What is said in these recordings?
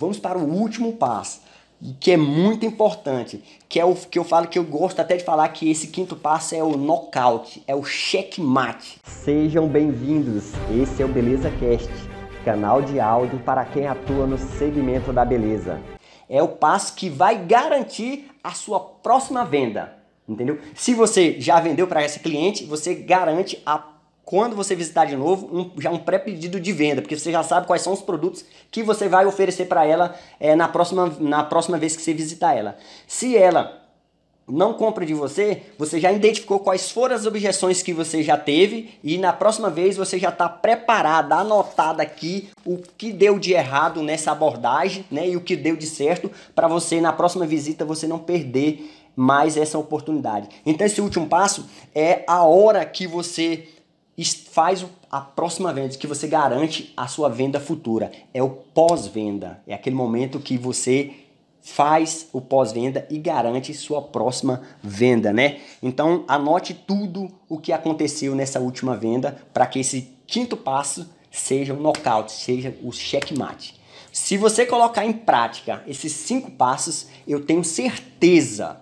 vamos para o último passo, que é muito importante, que é o que eu falo que eu gosto até de falar que esse quinto passo é o knockout, é o checkmate. Sejam bem-vindos. Esse é o Beleza Cast, canal de áudio para quem atua no segmento da beleza. É o passo que vai garantir a sua próxima venda, entendeu? Se você já vendeu para esse cliente, você garante a quando você visitar de novo, um, já um pré-pedido de venda, porque você já sabe quais são os produtos que você vai oferecer para ela é, na, próxima, na próxima vez que você visitar ela. Se ela não compra de você, você já identificou quais foram as objeções que você já teve e na próxima vez você já está preparado, anotado aqui o que deu de errado nessa abordagem né, e o que deu de certo para você na próxima visita você não perder mais essa oportunidade. Então esse último passo é a hora que você faz a próxima venda, que você garante a sua venda futura. É o pós-venda. É aquele momento que você faz o pós-venda e garante sua próxima venda, né? Então, anote tudo o que aconteceu nessa última venda para que esse quinto passo seja um nocaute, seja o checkmate. Se você colocar em prática esses cinco passos, eu tenho certeza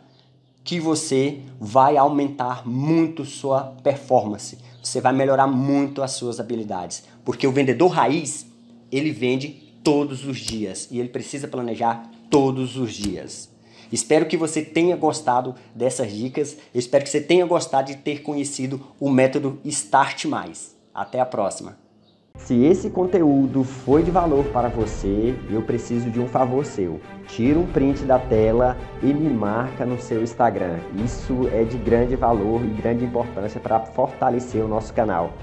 que você vai aumentar muito sua performance você vai melhorar muito as suas habilidades. Porque o vendedor raiz, ele vende todos os dias e ele precisa planejar todos os dias. Espero que você tenha gostado dessas dicas. espero que você tenha gostado de ter conhecido o método Start Mais. Até a próxima. Se esse conteúdo foi de valor para você, eu preciso de um favor seu. Tira um print da tela e me marca no seu Instagram. Isso é de grande valor e grande importância para fortalecer o nosso canal.